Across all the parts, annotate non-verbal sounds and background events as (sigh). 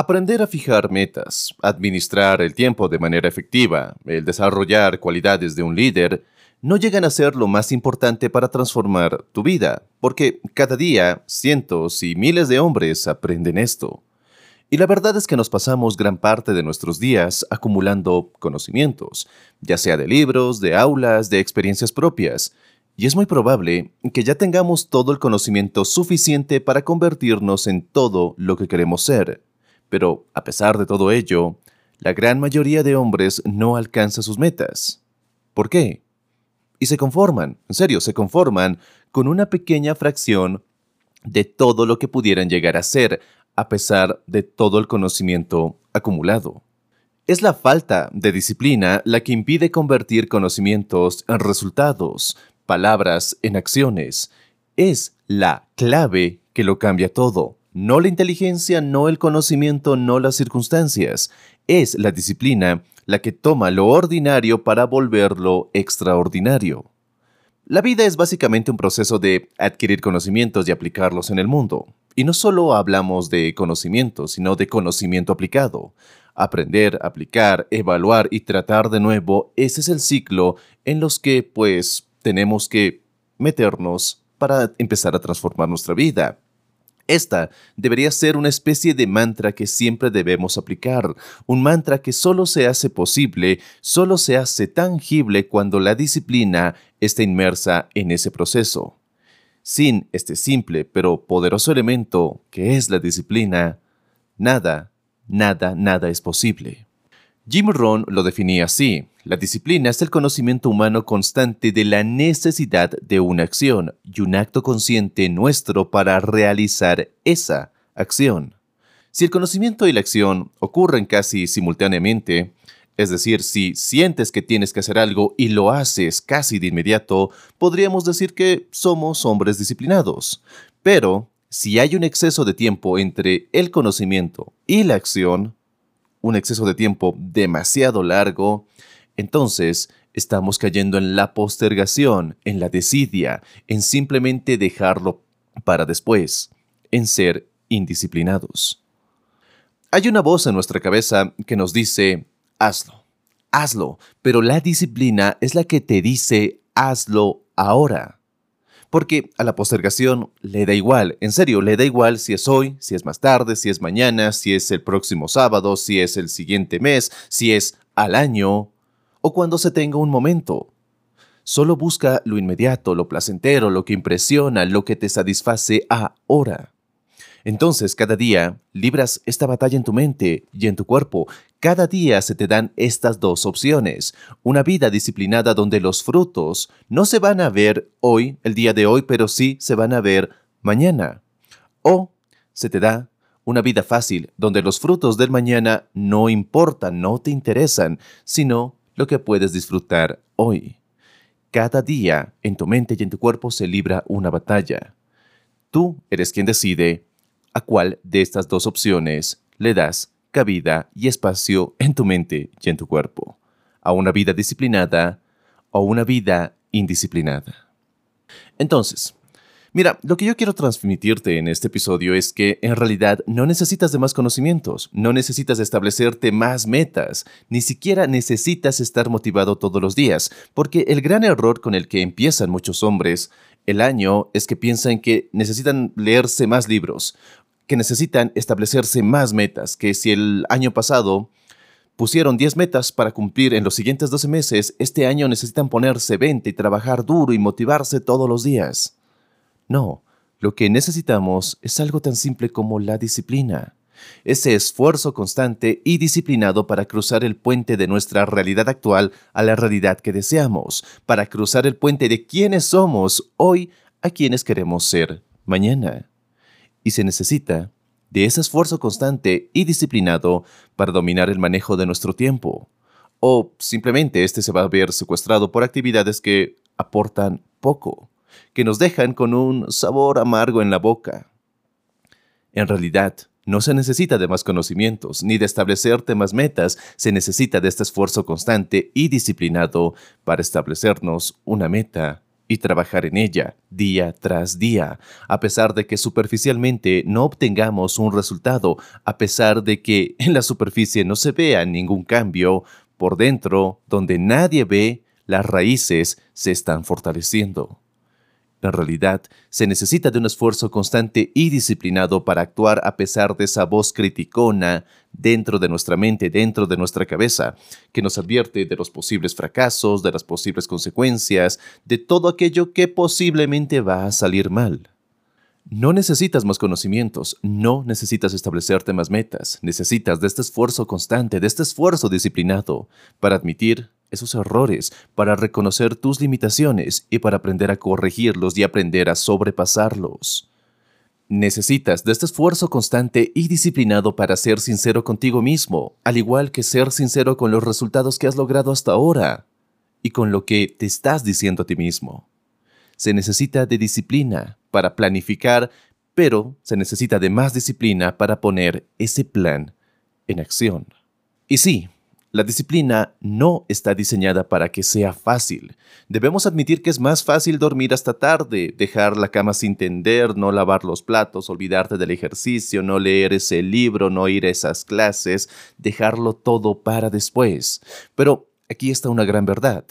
Aprender a fijar metas, administrar el tiempo de manera efectiva, el desarrollar cualidades de un líder, no llegan a ser lo más importante para transformar tu vida, porque cada día cientos y miles de hombres aprenden esto. Y la verdad es que nos pasamos gran parte de nuestros días acumulando conocimientos, ya sea de libros, de aulas, de experiencias propias, y es muy probable que ya tengamos todo el conocimiento suficiente para convertirnos en todo lo que queremos ser. Pero, a pesar de todo ello, la gran mayoría de hombres no alcanza sus metas. ¿Por qué? Y se conforman, en serio, se conforman con una pequeña fracción de todo lo que pudieran llegar a ser, a pesar de todo el conocimiento acumulado. Es la falta de disciplina la que impide convertir conocimientos en resultados, palabras en acciones. Es la clave que lo cambia todo. No la inteligencia, no el conocimiento, no las circunstancias. Es la disciplina la que toma lo ordinario para volverlo extraordinario. La vida es básicamente un proceso de adquirir conocimientos y aplicarlos en el mundo. Y no solo hablamos de conocimiento, sino de conocimiento aplicado. Aprender, aplicar, evaluar y tratar de nuevo, ese es el ciclo en los que, pues, tenemos que meternos para empezar a transformar nuestra vida. Esta debería ser una especie de mantra que siempre debemos aplicar, un mantra que solo se hace posible, solo se hace tangible cuando la disciplina está inmersa en ese proceso. Sin este simple pero poderoso elemento que es la disciplina, nada, nada, nada es posible. Jim Rohn lo definía así. La disciplina es el conocimiento humano constante de la necesidad de una acción y un acto consciente nuestro para realizar esa acción. Si el conocimiento y la acción ocurren casi simultáneamente, es decir, si sientes que tienes que hacer algo y lo haces casi de inmediato, podríamos decir que somos hombres disciplinados. Pero, si hay un exceso de tiempo entre el conocimiento y la acción, un exceso de tiempo demasiado largo, entonces estamos cayendo en la postergación, en la desidia, en simplemente dejarlo para después, en ser indisciplinados. Hay una voz en nuestra cabeza que nos dice, hazlo, hazlo, pero la disciplina es la que te dice, hazlo ahora. Porque a la postergación le da igual, en serio, le da igual si es hoy, si es más tarde, si es mañana, si es el próximo sábado, si es el siguiente mes, si es al año o cuando se tenga un momento. Solo busca lo inmediato, lo placentero, lo que impresiona, lo que te satisface ahora. Entonces, cada día libras esta batalla en tu mente y en tu cuerpo. Cada día se te dan estas dos opciones. Una vida disciplinada donde los frutos no se van a ver hoy, el día de hoy, pero sí se van a ver mañana. O se te da una vida fácil donde los frutos del mañana no importan, no te interesan, sino lo que puedes disfrutar hoy. Cada día en tu mente y en tu cuerpo se libra una batalla. Tú eres quien decide a cuál de estas dos opciones le das cabida y espacio en tu mente y en tu cuerpo, a una vida disciplinada o una vida indisciplinada. Entonces, Mira, lo que yo quiero transmitirte en este episodio es que en realidad no necesitas de más conocimientos, no necesitas establecerte más metas, ni siquiera necesitas estar motivado todos los días, porque el gran error con el que empiezan muchos hombres el año es que piensan que necesitan leerse más libros que necesitan establecerse más metas, que si el año pasado pusieron 10 metas para cumplir en los siguientes 12 meses, este año necesitan ponerse 20 y trabajar duro y motivarse todos los días. No, lo que necesitamos es algo tan simple como la disciplina. ese esfuerzo constante y disciplinado para cruzar el puente de nuestra realidad actual a la realidad que deseamos, para cruzar el puente de quienes somos hoy a quienes queremos ser mañana. Y se necesita de ese esfuerzo constante y disciplinado para dominar el manejo de nuestro tiempo. O simplemente este se va a ver secuestrado por actividades que aportan poco, que nos dejan con un sabor amargo en la boca. En realidad, no se necesita de más conocimientos, ni de establecerte más metas, se necesita de este esfuerzo constante y disciplinado para establecernos una meta y trabajar en ella día tras día, a pesar de que superficialmente no obtengamos un resultado, a pesar de que (laughs) en la superficie no se vea ningún cambio, por dentro, donde nadie ve, las raíces se están fortaleciendo. En realidad, se necesita de un esfuerzo constante y disciplinado para actuar a pesar de esa voz criticona dentro de nuestra mente, dentro de nuestra cabeza, que nos advierte de los posibles fracasos, de las posibles consecuencias, de todo aquello que posiblemente va a salir mal. No necesitas más conocimientos, no necesitas establecerte más metas, necesitas de este esfuerzo constante, de este esfuerzo disciplinado, para admitir esos errores, para reconocer tus limitaciones y para aprender a corregirlos y aprender a sobrepasarlos. Necesitas de este esfuerzo constante y disciplinado para ser sincero contigo mismo, al igual que ser sincero con los resultados que has logrado hasta ahora y con lo que te estás diciendo a ti mismo. Se necesita de disciplina para planificar, pero se necesita de más disciplina para poner ese plan en acción. Y sí, la disciplina no está diseñada para que sea fácil. Debemos admitir que es más fácil dormir hasta tarde, dejar la cama sin tender, no lavar los platos, olvidarte del ejercicio, no leer ese libro, no ir a esas clases, dejarlo todo para después. Pero aquí está una gran verdad.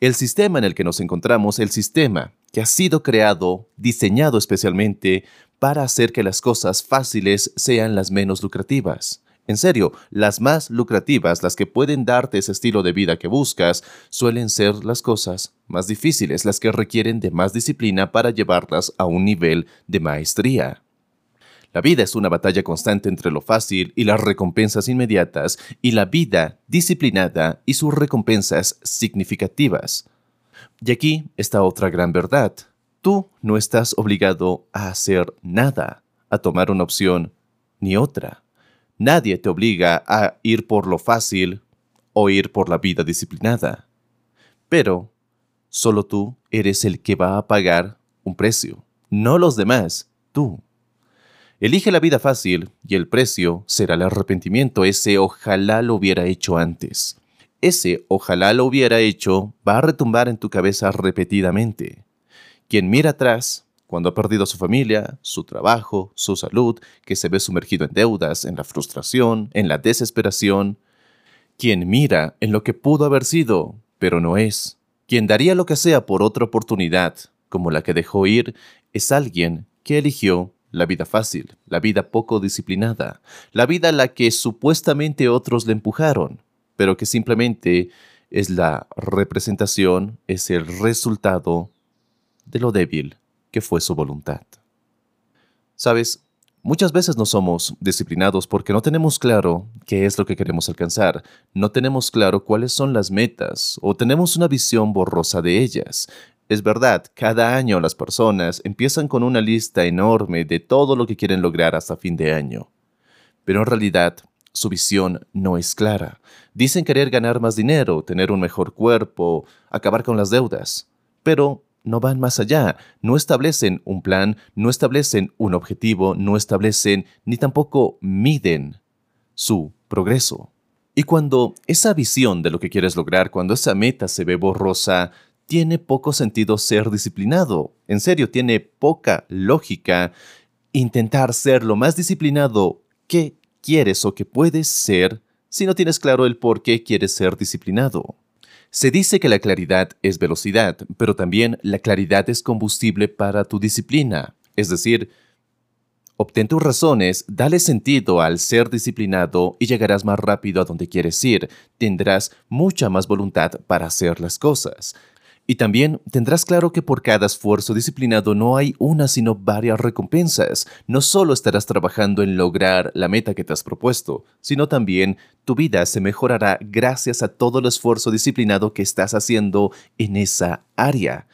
El sistema en el que nos encontramos, el sistema que ha sido creado, diseñado especialmente para hacer que las cosas fáciles sean las menos lucrativas. En serio, las más lucrativas, las que pueden darte ese estilo de vida que buscas, suelen ser las cosas más difíciles, las que requieren de más disciplina para llevarlas a un nivel de maestría. La vida es una batalla constante entre lo fácil y las recompensas inmediatas, y la vida disciplinada y sus recompensas significativas. Y aquí está otra gran verdad. Tú no estás obligado a hacer nada, a tomar una opción ni otra. Nadie te obliga a ir por lo fácil o ir por la vida disciplinada. Pero solo tú eres el que va a pagar un precio, no los demás, tú. Elige la vida fácil y el precio será el arrepentimiento, ese ojalá lo hubiera hecho antes. Ese ojalá lo hubiera hecho va a retumbar en tu cabeza repetidamente. Quien mira atrás cuando ha perdido su familia, su trabajo, su salud, que se ve sumergido en deudas, en la frustración, en la desesperación, quien mira en lo que pudo haber sido, pero no es, quien daría lo que sea por otra oportunidad, como la que dejó ir, es alguien que eligió la vida fácil, la vida poco disciplinada, la vida a la que supuestamente otros le empujaron, pero que simplemente es la representación, es el resultado de lo débil que fue su voluntad. Sabes, muchas veces no somos disciplinados porque no tenemos claro qué es lo que queremos alcanzar, no tenemos claro cuáles son las metas o tenemos una visión borrosa de ellas. Es verdad, cada año las personas empiezan con una lista enorme de todo lo que quieren lograr hasta fin de año. Pero en realidad, su visión no es clara. Dicen querer ganar más dinero, tener un mejor cuerpo, acabar con las deudas. Pero no van más allá, no establecen un plan, no establecen un objetivo, no establecen ni tampoco miden su progreso. Y cuando esa visión de lo que quieres lograr, cuando esa meta se ve borrosa, tiene poco sentido ser disciplinado. En serio, tiene poca lógica intentar ser lo más disciplinado que quieres o que puedes ser si no tienes claro el por qué quieres ser disciplinado. Se dice que la claridad es velocidad, pero también la claridad es combustible para tu disciplina. Es decir, obtén tus razones, dale sentido al ser disciplinado y llegarás más rápido a donde quieres ir. Tendrás mucha más voluntad para hacer las cosas. Y también tendrás claro que por cada esfuerzo disciplinado no hay una sino varias recompensas. No solo estarás trabajando en lograr la meta que te has propuesto, sino también tu vida se mejorará gracias a todo el esfuerzo disciplinado que estás haciendo en esa área.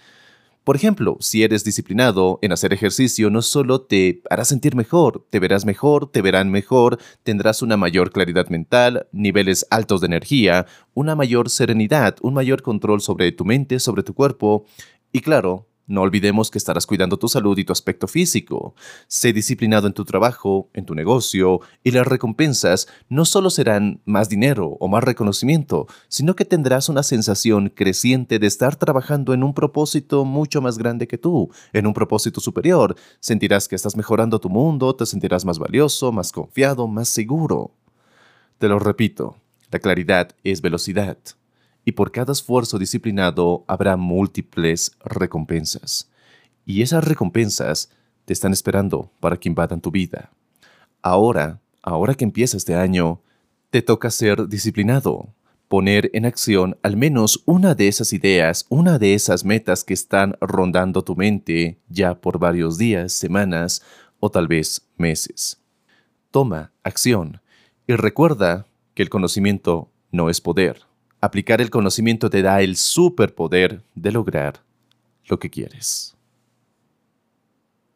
Por ejemplo, si eres disciplinado en hacer ejercicio, no solo te hará sentir mejor, te verás mejor, te verán mejor, tendrás una mayor claridad mental, niveles altos de energía, una mayor serenidad, un mayor control sobre tu mente, sobre tu cuerpo. Y claro, no olvidemos que estarás cuidando tu salud y tu aspecto físico. Sé disciplinado en tu trabajo, en tu negocio, y las recompensas no solo serán más dinero o más reconocimiento, sino que tendrás una sensación creciente de estar trabajando en un propósito mucho más grande que tú, en un propósito superior. Sentirás que estás mejorando tu mundo, te sentirás más valioso, más confiado, más seguro. Te lo repito, la claridad es velocidad y por cada esfuerzo disciplinado habrá múltiples recompensas. Y esas recompensas te están esperando para que invadan tu vida. Ahora, ahora que empieza este año, te toca ser disciplinado, poner en acción al menos una de esas ideas, una de esas metas que están rondando tu mente ya por varios días, semanas o tal vez meses. Toma acción y recuerda que el conocimiento no es poder. Aplicar el conocimiento te da el superpoder de lograr lo que quieres.